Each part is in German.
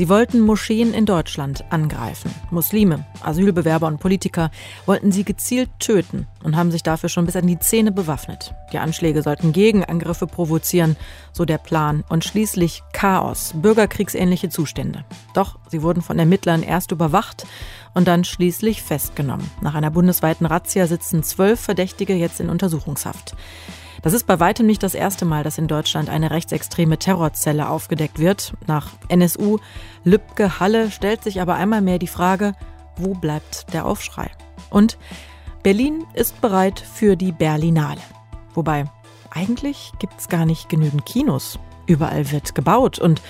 Sie wollten Moscheen in Deutschland angreifen. Muslime, Asylbewerber und Politiker wollten sie gezielt töten und haben sich dafür schon bis an die Zähne bewaffnet. Die Anschläge sollten Gegenangriffe provozieren, so der Plan, und schließlich Chaos, bürgerkriegsähnliche Zustände. Doch sie wurden von Ermittlern erst überwacht und dann schließlich festgenommen. Nach einer bundesweiten Razzia sitzen zwölf Verdächtige jetzt in Untersuchungshaft. Das ist bei weitem nicht das erste Mal, dass in Deutschland eine rechtsextreme Terrorzelle aufgedeckt wird. Nach NSU, Lübcke, Halle stellt sich aber einmal mehr die Frage, wo bleibt der Aufschrei? Und Berlin ist bereit für die Berlinale. Wobei, eigentlich gibt es gar nicht genügend Kinos. Überall wird gebaut und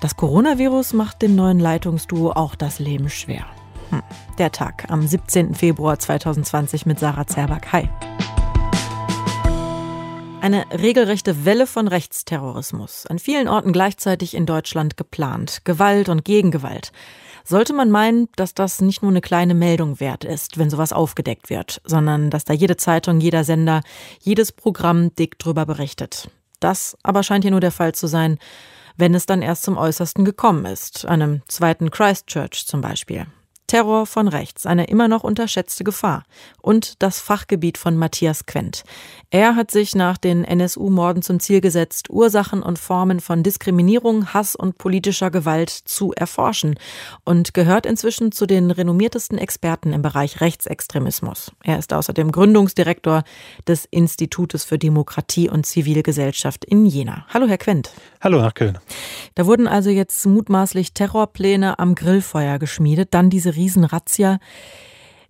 das Coronavirus macht dem neuen Leitungsduo auch das Leben schwer. Hm. Der Tag am 17. Februar 2020 mit Sarah Zerback. Hi. Eine regelrechte Welle von Rechtsterrorismus, an vielen Orten gleichzeitig in Deutschland geplant, Gewalt und Gegengewalt. Sollte man meinen, dass das nicht nur eine kleine Meldung wert ist, wenn sowas aufgedeckt wird, sondern dass da jede Zeitung, jeder Sender, jedes Programm dick drüber berichtet. Das aber scheint hier nur der Fall zu sein, wenn es dann erst zum Äußersten gekommen ist, einem zweiten Christchurch zum Beispiel. Terror von rechts, eine immer noch unterschätzte Gefahr. Und das Fachgebiet von Matthias Quent. Er hat sich nach den NSU-Morden zum Ziel gesetzt, Ursachen und Formen von Diskriminierung, Hass und politischer Gewalt zu erforschen und gehört inzwischen zu den renommiertesten Experten im Bereich Rechtsextremismus. Er ist außerdem Gründungsdirektor des Institutes für Demokratie und Zivilgesellschaft in Jena. Hallo, Herr Quent. Hallo nach Köln. Da wurden also jetzt mutmaßlich Terrorpläne am Grillfeuer geschmiedet, dann diese Riesenrazzia.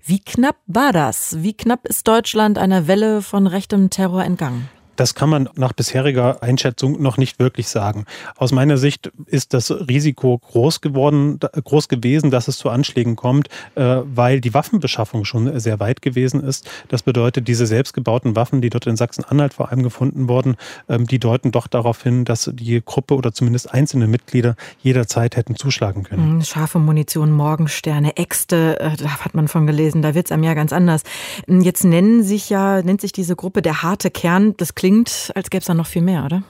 Wie knapp war das? Wie knapp ist Deutschland einer Welle von rechtem Terror entgangen? Das kann man nach bisheriger Einschätzung noch nicht wirklich sagen. Aus meiner Sicht ist das Risiko groß geworden, groß gewesen, dass es zu Anschlägen kommt, äh, weil die Waffenbeschaffung schon sehr weit gewesen ist. Das bedeutet, diese selbstgebauten Waffen, die dort in Sachsen-Anhalt vor allem gefunden wurden, ähm, die deuten doch darauf hin, dass die Gruppe oder zumindest einzelne Mitglieder jederzeit hätten zuschlagen können. Hm, scharfe Munition, Morgensterne, Äxte, äh, da hat man von gelesen, da wird es einem ja ganz anders. Hm, jetzt nennen sich ja, nennt sich diese Gruppe der harte Kern. Das klingt, als gäbe es da noch viel mehr, oder?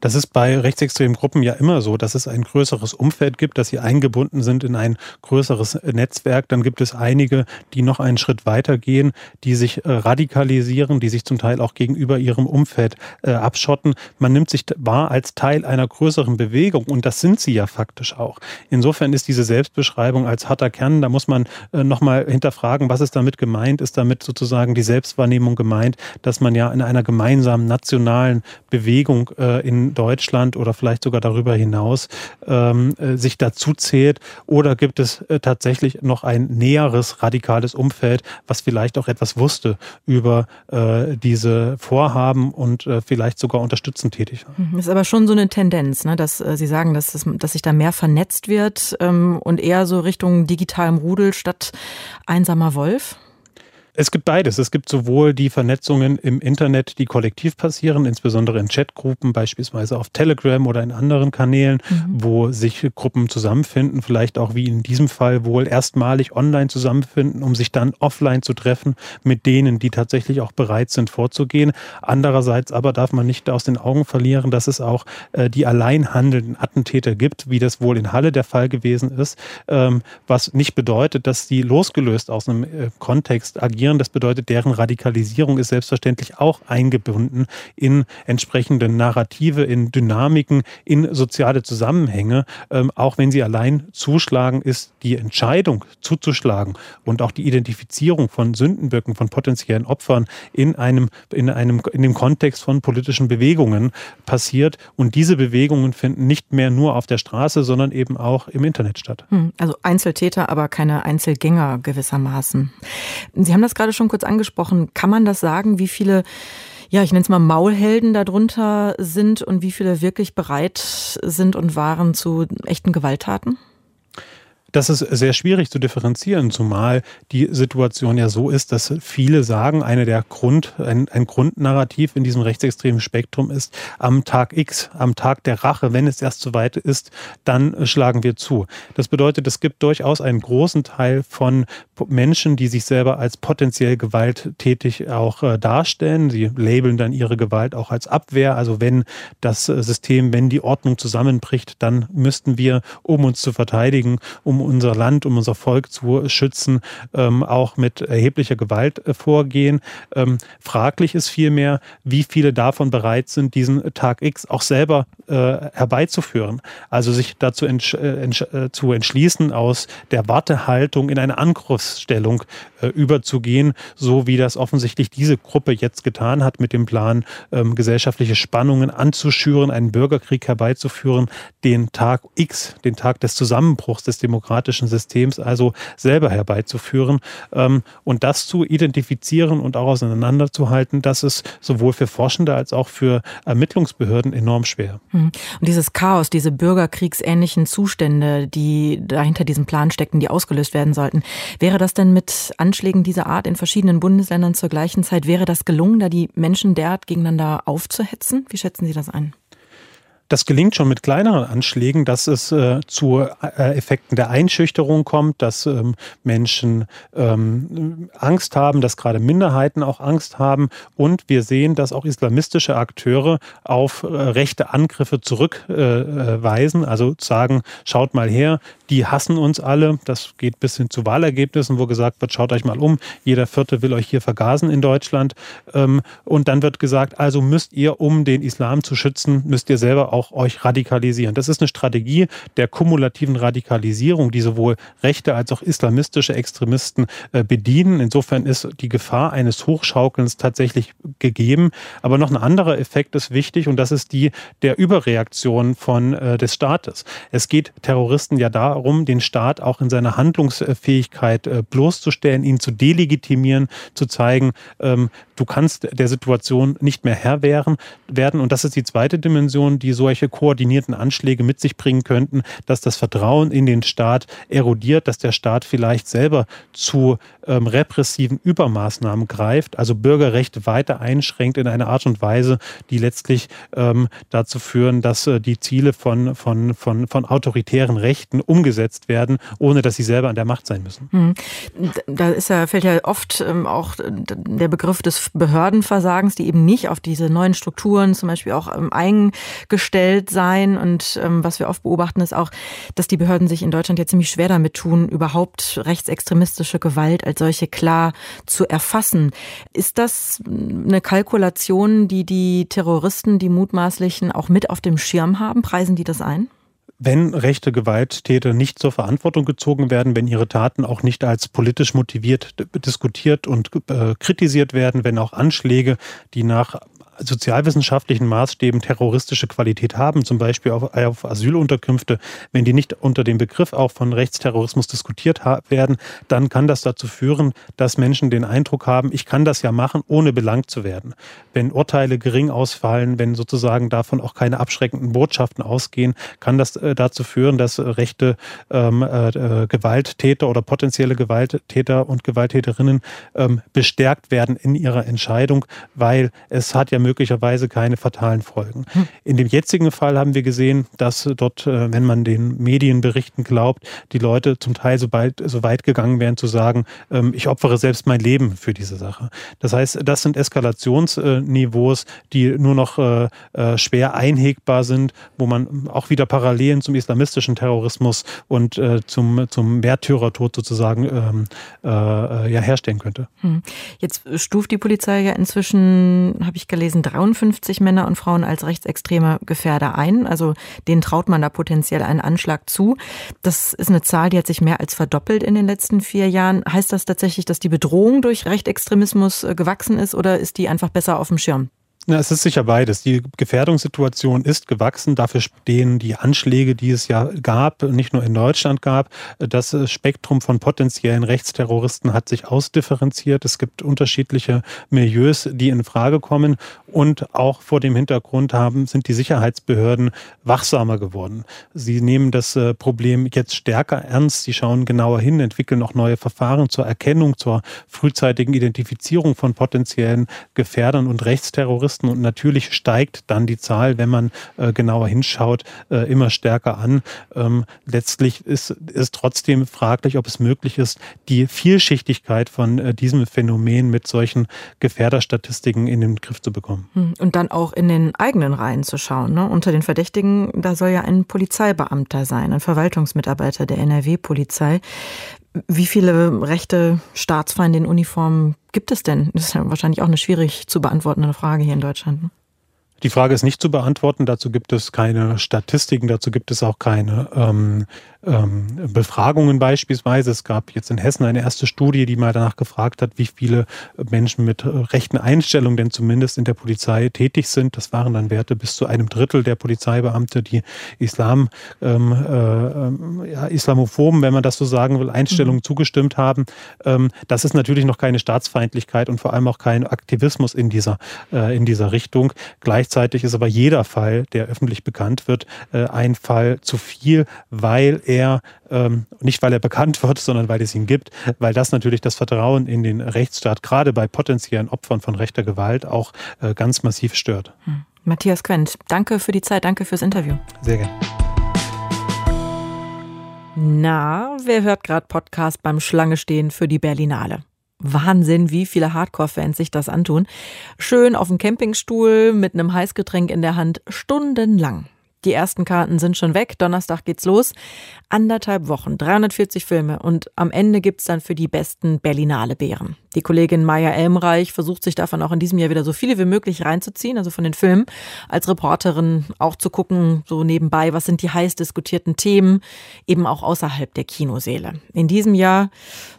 Das ist bei rechtsextremen Gruppen ja immer so, dass es ein größeres Umfeld gibt, dass sie eingebunden sind in ein größeres Netzwerk. Dann gibt es einige, die noch einen Schritt weiter gehen, die sich äh, radikalisieren, die sich zum Teil auch gegenüber ihrem Umfeld äh, abschotten. Man nimmt sich wahr als Teil einer größeren Bewegung und das sind sie ja faktisch auch. Insofern ist diese Selbstbeschreibung als harter Kern, da muss man äh, nochmal hinterfragen, was ist damit gemeint? Ist damit sozusagen die Selbstwahrnehmung gemeint, dass man ja in einer gemeinsamen nationalen Bewegung äh, Deutschland oder vielleicht sogar darüber hinaus ähm, äh, sich dazu zählt? Oder gibt es äh, tatsächlich noch ein näheres radikales Umfeld, was vielleicht auch etwas wusste über äh, diese Vorhaben und äh, vielleicht sogar unterstützend tätig war? Mhm, ist aber schon so eine Tendenz, ne? dass äh, Sie sagen, dass, das, dass sich da mehr vernetzt wird ähm, und eher so Richtung digitalem Rudel statt einsamer Wolf? Es gibt beides. Es gibt sowohl die Vernetzungen im Internet, die kollektiv passieren, insbesondere in Chatgruppen, beispielsweise auf Telegram oder in anderen Kanälen, mhm. wo sich Gruppen zusammenfinden, vielleicht auch wie in diesem Fall wohl erstmalig online zusammenfinden, um sich dann offline zu treffen mit denen, die tatsächlich auch bereit sind vorzugehen. Andererseits aber darf man nicht aus den Augen verlieren, dass es auch äh, die allein handelnden Attentäter gibt, wie das wohl in Halle der Fall gewesen ist, ähm, was nicht bedeutet, dass die losgelöst aus einem äh, Kontext agieren radikalisieren. Das bedeutet, deren Radikalisierung ist selbstverständlich auch eingebunden in entsprechende Narrative, in Dynamiken, in soziale Zusammenhänge. Ähm, auch wenn sie allein zuschlagen, ist die Entscheidung zuzuschlagen und auch die Identifizierung von Sündenböcken, von potenziellen Opfern in einem, in einem, in dem Kontext von politischen Bewegungen passiert. Und diese Bewegungen finden nicht mehr nur auf der Straße, sondern eben auch im Internet statt. Hm, also Einzeltäter, aber keine Einzelgänger gewissermaßen. Sie haben das gerade schon kurz angesprochen. Kann man das sagen, wie viele ja, ich nenne es mal Maulhelden darunter sind und wie viele wirklich bereit sind und waren zu echten Gewalttaten? Das ist sehr schwierig zu differenzieren, zumal die Situation ja so ist, dass viele sagen, eine der Grund, ein, ein Grundnarrativ in diesem rechtsextremen Spektrum ist, am Tag X, am Tag der Rache, wenn es erst so weit ist, dann schlagen wir zu. Das bedeutet, es gibt durchaus einen großen Teil von Menschen, die sich selber als potenziell gewalttätig auch äh, darstellen. Sie labeln dann ihre Gewalt auch als Abwehr. Also wenn das System, wenn die Ordnung zusammenbricht, dann müssten wir, um uns zu verteidigen, um unser Land, um unser Volk zu schützen, ähm, auch mit erheblicher Gewalt äh, vorgehen. Ähm, fraglich ist vielmehr, wie viele davon bereit sind, diesen Tag X auch selber äh, herbeizuführen. Also sich dazu entsch äh, entsch äh, zu entschließen, aus der Wartehaltung in eine Angriffsstellung überzugehen, so wie das offensichtlich diese Gruppe jetzt getan hat mit dem Plan, ähm, gesellschaftliche Spannungen anzuschüren, einen Bürgerkrieg herbeizuführen, den Tag X, den Tag des Zusammenbruchs des demokratischen Systems also selber herbeizuführen ähm, und das zu identifizieren und auch auseinanderzuhalten, das ist sowohl für Forschende als auch für Ermittlungsbehörden enorm schwer. Hm. Und dieses Chaos, diese bürgerkriegsähnlichen Zustände, die dahinter diesem Plan steckten, die ausgelöst werden sollten, wäre das denn mit Anschlägen dieser Art in verschiedenen Bundesländern zur gleichen Zeit, wäre das gelungen, da die Menschen derart gegeneinander aufzuhetzen? Wie schätzen Sie das ein? Das gelingt schon mit kleineren Anschlägen, dass es äh, zu äh, Effekten der Einschüchterung kommt, dass ähm, Menschen ähm, Angst haben, dass gerade Minderheiten auch Angst haben. Und wir sehen, dass auch islamistische Akteure auf äh, rechte Angriffe zurückweisen. Äh, also sagen, schaut mal her, die hassen uns alle. Das geht bis hin zu Wahlergebnissen, wo gesagt wird, schaut euch mal um, jeder Vierte will euch hier vergasen in Deutschland. Ähm, und dann wird gesagt, also müsst ihr, um den Islam zu schützen, müsst ihr selber auch euch radikalisieren. Das ist eine Strategie der kumulativen Radikalisierung, die sowohl rechte als auch islamistische Extremisten äh, bedienen. Insofern ist die Gefahr eines Hochschaukelns tatsächlich gegeben. Aber noch ein anderer Effekt ist wichtig und das ist die der Überreaktion von äh, des Staates. Es geht Terroristen ja da darum, den Staat auch in seiner Handlungsfähigkeit äh, bloßzustellen, ihn zu delegitimieren, zu zeigen, ähm, du kannst der Situation nicht mehr Herr werden. Und das ist die zweite Dimension, die solche koordinierten Anschläge mit sich bringen könnten, dass das Vertrauen in den Staat erodiert, dass der Staat vielleicht selber zu ähm, repressiven Übermaßnahmen greift, also Bürgerrechte weiter einschränkt in einer Art und Weise, die letztlich ähm, dazu führen, dass äh, die Ziele von, von, von, von autoritären Rechten umgesetzt werden, ohne dass sie selber an der Macht sein müssen. Hm. Da ist ja, fällt ja oft ähm, auch der Begriff des Behördenversagens, die eben nicht auf diese neuen Strukturen zum Beispiel auch ähm, eingestellt sein. Und ähm, was wir oft beobachten, ist auch, dass die Behörden sich in Deutschland ja ziemlich schwer damit tun, überhaupt rechtsextremistische Gewalt als solche klar zu erfassen. Ist das eine Kalkulation, die die Terroristen, die mutmaßlichen, auch mit auf dem Schirm haben? Preisen die das ein? wenn rechte Gewalttäter nicht zur Verantwortung gezogen werden, wenn ihre Taten auch nicht als politisch motiviert diskutiert und äh, kritisiert werden, wenn auch Anschläge, die nach sozialwissenschaftlichen Maßstäben terroristische Qualität haben, zum Beispiel auf, auf Asylunterkünfte, wenn die nicht unter dem Begriff auch von Rechtsterrorismus diskutiert werden, dann kann das dazu führen, dass Menschen den Eindruck haben, ich kann das ja machen, ohne belangt zu werden. Wenn Urteile gering ausfallen, wenn sozusagen davon auch keine abschreckenden Botschaften ausgehen, kann das äh, dazu führen, dass rechte ähm, äh, äh, Gewalttäter oder potenzielle Gewalttäter und Gewalttäterinnen ähm, bestärkt werden in ihrer Entscheidung, weil es hat ja möglicherweise keine fatalen Folgen. Hm. In dem jetzigen Fall haben wir gesehen, dass dort, äh, wenn man den Medienberichten glaubt, die Leute zum Teil so, bald, so weit gegangen wären zu sagen, ähm, ich opfere selbst mein Leben für diese Sache. Das heißt, das sind Eskalationsniveaus, die nur noch äh, äh, schwer einhegbar sind, wo man auch wieder Parallelen zum islamistischen Terrorismus und zum, zum Märtyrertod sozusagen ähm, ja, herstellen könnte. Hm. Jetzt stuft die Polizei ja inzwischen, habe ich gelesen, weisen 53 Männer und Frauen als rechtsextreme Gefährder ein. Also denen traut man da potenziell einen Anschlag zu. Das ist eine Zahl, die hat sich mehr als verdoppelt in den letzten vier Jahren. Heißt das tatsächlich, dass die Bedrohung durch Rechtsextremismus äh, gewachsen ist oder ist die einfach besser auf dem Schirm? Na, es ist sicher beides. Die Gefährdungssituation ist gewachsen. Dafür stehen die Anschläge, die es ja gab, nicht nur in Deutschland gab. Das Spektrum von potenziellen Rechtsterroristen hat sich ausdifferenziert. Es gibt unterschiedliche Milieus, die in Frage kommen. Und auch vor dem Hintergrund haben, sind die Sicherheitsbehörden wachsamer geworden. Sie nehmen das äh, Problem jetzt stärker ernst. Sie schauen genauer hin, entwickeln auch neue Verfahren zur Erkennung, zur frühzeitigen Identifizierung von potenziellen Gefährdern und Rechtsterroristen. Terroristen und natürlich steigt dann die Zahl, wenn man äh, genauer hinschaut, äh, immer stärker an. Ähm, letztlich ist es trotzdem fraglich, ob es möglich ist, die Vielschichtigkeit von äh, diesem Phänomen mit solchen Gefährderstatistiken in den Griff zu bekommen. Hm, und dann auch in den eigenen Reihen zu schauen. Ne? Unter den Verdächtigen, da soll ja ein Polizeibeamter sein, ein Verwaltungsmitarbeiter der NRW-Polizei. Wie viele rechte Staatsfeinde in Uniform gibt es denn? Das ist ja wahrscheinlich auch eine schwierig zu beantwortende Frage hier in Deutschland. Ne? Die Frage ist nicht zu beantworten. Dazu gibt es keine Statistiken, dazu gibt es auch keine ähm, ähm, Befragungen beispielsweise. Es gab jetzt in Hessen eine erste Studie, die mal danach gefragt hat, wie viele Menschen mit rechten Einstellungen denn zumindest in der Polizei tätig sind. Das waren dann Werte bis zu einem Drittel der Polizeibeamte, die Islam, ähm, äh, ja, Islamophoben, wenn man das so sagen will, Einstellungen mhm. zugestimmt haben. Ähm, das ist natürlich noch keine Staatsfeindlichkeit und vor allem auch kein Aktivismus in dieser, äh, in dieser Richtung. Gleichzeitig ist aber jeder Fall, der öffentlich bekannt wird, äh, ein Fall zu viel, weil er, ähm, nicht weil er bekannt wird, sondern weil es ihn gibt, weil das natürlich das Vertrauen in den Rechtsstaat gerade bei potenziellen Opfern von rechter Gewalt auch äh, ganz massiv stört. Hm. Matthias Quent, danke für die Zeit, danke fürs Interview. Sehr gerne. Na, wer hört gerade Podcast beim Schlange stehen für die Berlinale? Wahnsinn, wie viele Hardcore-Fans sich das antun. Schön auf dem Campingstuhl mit einem Heißgetränk in der Hand, stundenlang. Die ersten Karten sind schon weg. Donnerstag geht's los. Anderthalb Wochen, 340 Filme und am Ende gibt's dann für die besten Berlinale Bären. Die Kollegin Maya Elmreich versucht sich davon auch in diesem Jahr wieder so viele wie möglich reinzuziehen, also von den Filmen, als Reporterin auch zu gucken, so nebenbei, was sind die heiß diskutierten Themen, eben auch außerhalb der Kinoseele. In diesem Jahr,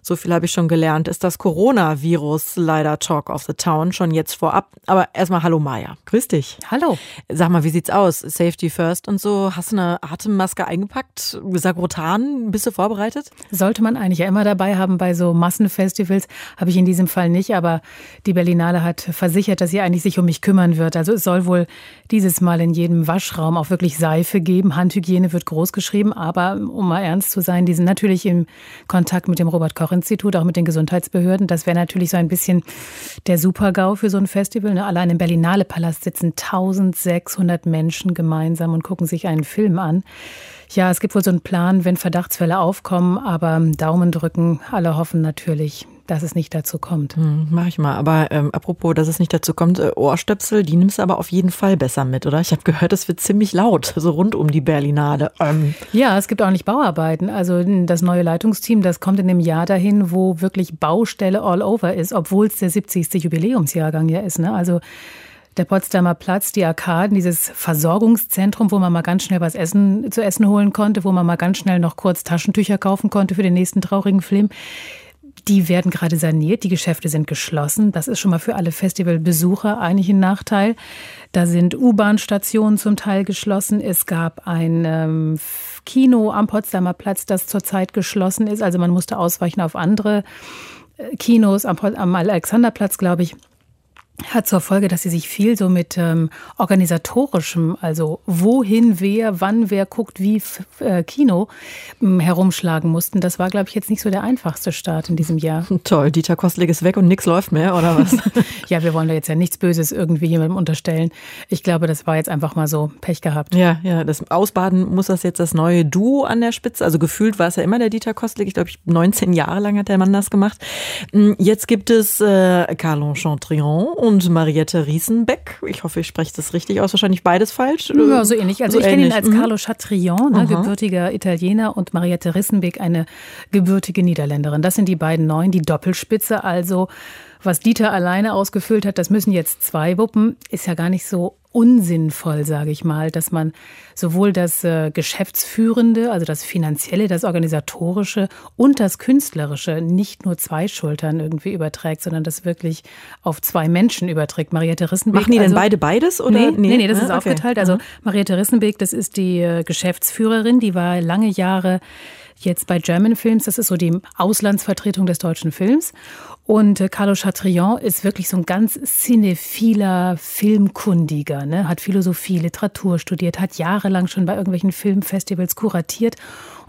so viel habe ich schon gelernt, ist das Coronavirus leider Talk of the Town, schon jetzt vorab. Aber erstmal hallo Maya. Grüß dich. Hallo. Sag mal, wie sieht's aus? Safety first und so. Hast du eine Atemmaske eingepackt? Sagrotan? Bist du vorbereitet? Sollte man eigentlich ja immer dabei haben bei so Massenfestivals. Habe ich in diesem Fall nicht, aber die Berlinale hat versichert, dass sie eigentlich sich um mich kümmern wird. Also es soll wohl dieses Mal in jedem Waschraum auch wirklich Seife geben. Handhygiene wird groß geschrieben, aber um mal ernst zu sein, die sind natürlich im Kontakt mit dem Robert-Koch-Institut, auch mit den Gesundheitsbehörden. Das wäre natürlich so ein bisschen der Super-GAU für so ein Festival. Ne? Allein im Berlinale-Palast sitzen 1600 Menschen gemeinsam und gucken sich einen Film an. Ja, es gibt wohl so einen Plan, wenn Verdachtsfälle aufkommen, aber Daumen drücken. Alle hoffen natürlich, dass es nicht dazu kommt. Hm, mach ich mal. Aber ähm, apropos, dass es nicht dazu kommt, äh, Ohrstöpsel, die nimmst du aber auf jeden Fall besser mit, oder? Ich habe gehört, es wird ziemlich laut, so rund um die Berlinade. Ähm. Ja, es gibt auch nicht Bauarbeiten. Also das neue Leitungsteam, das kommt in dem Jahr dahin, wo wirklich Baustelle all over ist, obwohl es der 70. Jubiläumsjahrgang ja ist. Ne? Also der Potsdamer Platz, die Arkaden, dieses Versorgungszentrum, wo man mal ganz schnell was essen, zu essen holen konnte, wo man mal ganz schnell noch kurz Taschentücher kaufen konnte für den nächsten traurigen Film. Die werden gerade saniert, die Geschäfte sind geschlossen. Das ist schon mal für alle Festivalbesucher eigentlich ein Nachteil. Da sind U-Bahn-Stationen zum Teil geschlossen. Es gab ein ähm, Kino am Potsdamer Platz, das zurzeit geschlossen ist. Also man musste ausweichen auf andere äh, Kinos am, am Alexanderplatz, glaube ich hat zur Folge, dass sie sich viel so mit ähm, organisatorischem, also wohin, wer, wann, wer guckt, wie äh, Kino ähm, herumschlagen mussten. Das war, glaube ich, jetzt nicht so der einfachste Start in diesem Jahr. Toll, Dieter Kostlik ist weg und nichts läuft mehr, oder was? ja, wir wollen da jetzt ja nichts Böses irgendwie jemandem unterstellen. Ich glaube, das war jetzt einfach mal so Pech gehabt. Ja, ja, das Ausbaden muss das jetzt das neue Duo an der Spitze. Also gefühlt war es ja immer der Dieter Kostlik. Ich glaube, 19 Jahre lang hat der Mann das gemacht. Hm, jetzt gibt es äh, Carlon Chantrion und Mariette Riesenbeck. Ich hoffe, ich spreche das richtig aus. Wahrscheinlich beides falsch. Ja, so ähnlich. Also so ich kenne ihn als mhm. Carlo Chatrion, ne, gebürtiger Italiener, und Mariette Rissenbeck, eine gebürtige Niederländerin. Das sind die beiden Neuen, die Doppelspitze. Also was Dieter alleine ausgefüllt hat, das müssen jetzt zwei wuppen, ist ja gar nicht so unsinnvoll, sage ich mal, dass man sowohl das äh, Geschäftsführende, also das Finanzielle, das Organisatorische und das Künstlerische nicht nur zwei Schultern irgendwie überträgt, sondern das wirklich auf zwei Menschen überträgt. Mariette Rissenbeck. Machen die also, denn beide beides? Oder? Nee, nee, nee das ah, ist okay. aufgeteilt. Also Mariette Rissenbeck, das ist die äh, Geschäftsführerin, die war lange Jahre jetzt bei German Films, das ist so die Auslandsvertretung des deutschen Films. Und äh, Carlo Chatrian ist wirklich so ein ganz cinephiler Filmkundiger, ne? hat Philosophie, Literatur studiert, hat jahrelang schon bei irgendwelchen Filmfestivals kuratiert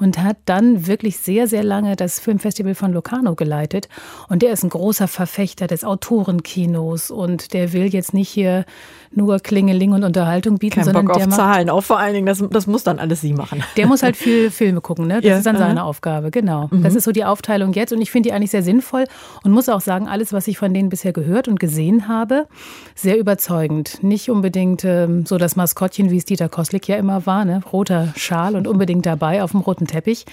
und hat dann wirklich sehr, sehr lange das Filmfestival von Locarno geleitet. Und der ist ein großer Verfechter des Autorenkinos und der will jetzt nicht hier nur Klingeling und Unterhaltung bieten, Kein sondern Bock der auf Zahlen, auch vor allen Dingen, das, das muss dann alles sie machen. Der muss halt viel Filme gucken, ne? Das ja, ist dann seine Aufgabe, genau. Mhm. Das ist so die Aufteilung jetzt und ich finde die eigentlich sehr sinnvoll und muss auch sagen, alles, was ich von denen bisher gehört und gesehen habe, sehr überzeugend. Nicht unbedingt ähm, so das Maskottchen, wie es Dieter Koslik ja immer war, ne? roter Schal und unbedingt dabei auf dem roten Teppich.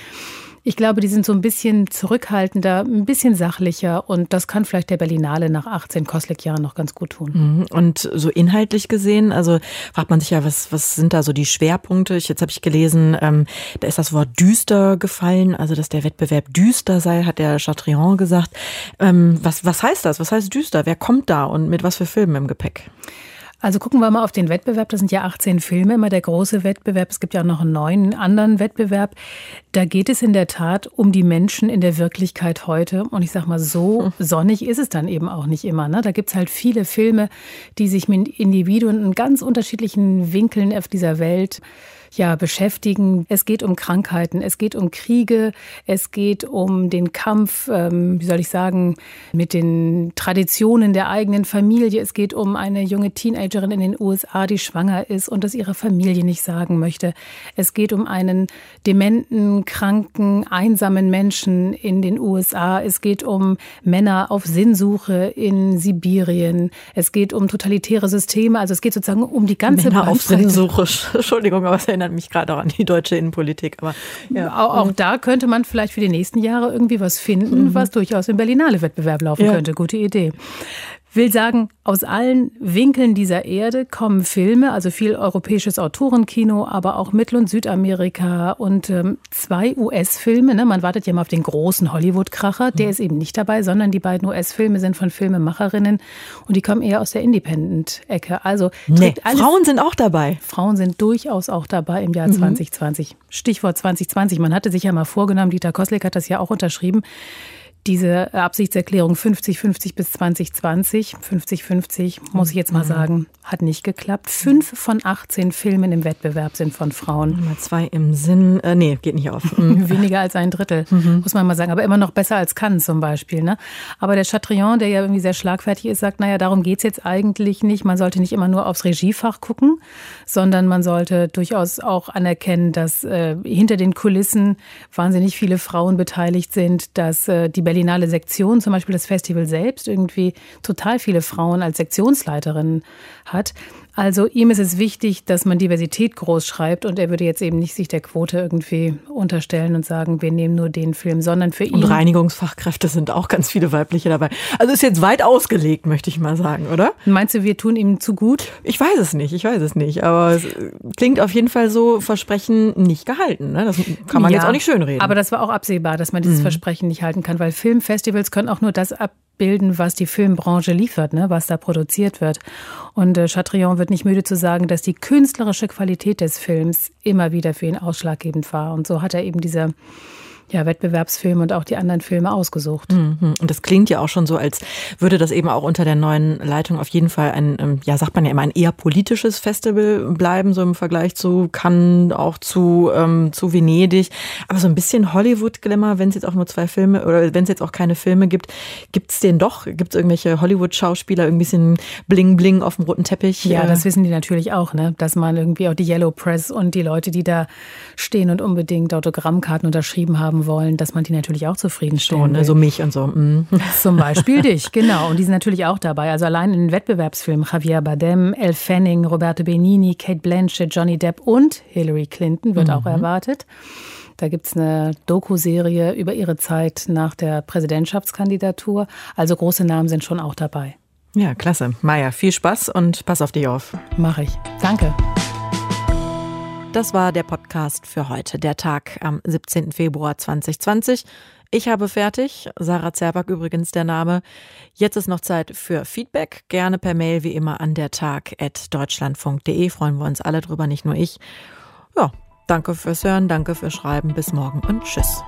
Ich glaube, die sind so ein bisschen zurückhaltender, ein bisschen sachlicher und das kann vielleicht der Berlinale nach 18 Koslik-Jahren noch ganz gut tun. Mhm. Und so inhaltlich gesehen, also fragt man sich ja, was, was sind da so die Schwerpunkte? jetzt habe ich gelesen, ähm, da ist das Wort düster gefallen, also dass der Wettbewerb düster sei, hat der Chatrian gesagt. Ähm, was, was heißt das? Was heißt düster? Wer kommt da und mit was für Filmen im Gepäck? Also gucken wir mal auf den Wettbewerb. Das sind ja 18 Filme, immer der große Wettbewerb. Es gibt ja auch noch einen neuen anderen Wettbewerb. Da geht es in der Tat um die Menschen in der Wirklichkeit heute. Und ich sag mal, so hm. sonnig ist es dann eben auch nicht immer. Ne? Da gibt's halt viele Filme, die sich mit Individuen in ganz unterschiedlichen Winkeln auf dieser Welt ja, beschäftigen. Es geht um Krankheiten, es geht um Kriege, es geht um den Kampf, ähm, wie soll ich sagen, mit den Traditionen der eigenen Familie. Es geht um eine junge Teenagerin in den USA, die schwanger ist und das ihrer Familie nicht sagen möchte. Es geht um einen dementen, kranken, einsamen Menschen in den USA. Es geht um Männer auf Sinnsuche in Sibirien. Es geht um totalitäre Systeme. Also es geht sozusagen um die ganze Männer auf Sinnsuche. Entschuldigung, aber es erinnert mich gerade auch an die deutsche Innenpolitik. Aber ja. auch, auch, da könnte man vielleicht für die nächsten Jahre irgendwie was finden, mhm. was durchaus im Berlinale-Wettbewerb laufen ja. könnte. Gute Idee will sagen, aus allen Winkeln dieser Erde kommen Filme, also viel europäisches Autorenkino, aber auch Mittel- und Südamerika und ähm, zwei US-Filme. Ne? Man wartet ja mal auf den großen Hollywood-Kracher. Der mhm. ist eben nicht dabei, sondern die beiden US-Filme sind von Filmemacherinnen und die kommen eher aus der Independent-Ecke. Also nee, Frauen sind auch dabei. Frauen sind durchaus auch dabei im Jahr mhm. 2020. Stichwort 2020. Man hatte sich ja mal vorgenommen, Dieter Koslik hat das ja auch unterschrieben, diese Absichtserklärung 50-50 bis 2020, 50-50, muss ich jetzt mal mhm. sagen, hat nicht geklappt. Fünf von 18 Filmen im Wettbewerb sind von Frauen. Mal zwei im Sinn, äh, nee, geht nicht auf. Mhm. Weniger als ein Drittel, mhm. muss man mal sagen. Aber immer noch besser als Cannes zum Beispiel. Ne? Aber der Chatrion, der ja irgendwie sehr schlagfertig ist, sagt, naja, darum geht's jetzt eigentlich nicht. Man sollte nicht immer nur aufs Regiefach gucken, sondern man sollte durchaus auch anerkennen, dass äh, hinter den Kulissen wahnsinnig viele Frauen beteiligt sind, dass äh, die Berlin Berlinale Sektion, zum Beispiel das Festival selbst, irgendwie total viele Frauen als Sektionsleiterinnen hat. Also ihm ist es wichtig, dass man Diversität groß schreibt und er würde jetzt eben nicht sich der Quote irgendwie unterstellen und sagen, wir nehmen nur den Film, sondern für ihn. Und Reinigungsfachkräfte sind auch ganz viele weibliche dabei. Also ist jetzt weit ausgelegt, möchte ich mal sagen, oder? Meinst du, wir tun ihm zu gut? Ich weiß es nicht, ich weiß es nicht. Aber es klingt auf jeden Fall so Versprechen nicht gehalten. Ne? Das kann man ja, jetzt auch nicht schönreden. Aber das war auch absehbar, dass man dieses mhm. Versprechen nicht halten kann, weil Filmfestivals können auch nur das ab bilden, was die Filmbranche liefert, ne, was da produziert wird. Und äh, Chatrion wird nicht müde zu sagen, dass die künstlerische Qualität des Films immer wieder für ihn ausschlaggebend war. Und so hat er eben diese ja, Wettbewerbsfilme und auch die anderen Filme ausgesucht. Mhm. Und das klingt ja auch schon so, als würde das eben auch unter der neuen Leitung auf jeden Fall ein, ähm, ja, sagt man ja immer, ein eher politisches Festival bleiben, so im Vergleich zu Cannes, auch zu, ähm, zu Venedig. Aber so ein bisschen Hollywood-Glimmer, wenn es jetzt auch nur zwei Filme oder wenn es jetzt auch keine Filme gibt, gibt es den doch? Gibt es irgendwelche Hollywood-Schauspieler, ein bisschen Bling-Bling auf dem roten Teppich? Ja, das wissen die natürlich auch, ne? dass man irgendwie auch die Yellow Press und die Leute, die da stehen und unbedingt Autogrammkarten unterschrieben haben, haben wollen, dass man die natürlich auch zufriedenstellen Schon, will. So mich und so. Mm. Zum Beispiel dich, genau. Und die sind natürlich auch dabei. Also allein in den Wettbewerbsfilmen Javier Bardem, Elle Fanning, Roberto Benini, Kate Blanchett, Johnny Depp und Hillary Clinton wird mhm. auch erwartet. Da gibt es eine Doku-Serie über ihre Zeit nach der Präsidentschaftskandidatur. Also große Namen sind schon auch dabei. Ja, klasse. Maja, viel Spaß und pass auf dich auf. Mach ich. Danke. Das war der Podcast für heute, der Tag am 17. Februar 2020. Ich habe fertig. Sarah Zerback übrigens der Name. Jetzt ist noch Zeit für Feedback. Gerne per Mail wie immer an der Tag.deutschlandfunk.de. Freuen wir uns alle drüber, nicht nur ich. Ja, danke fürs Hören, danke fürs Schreiben. Bis morgen und tschüss.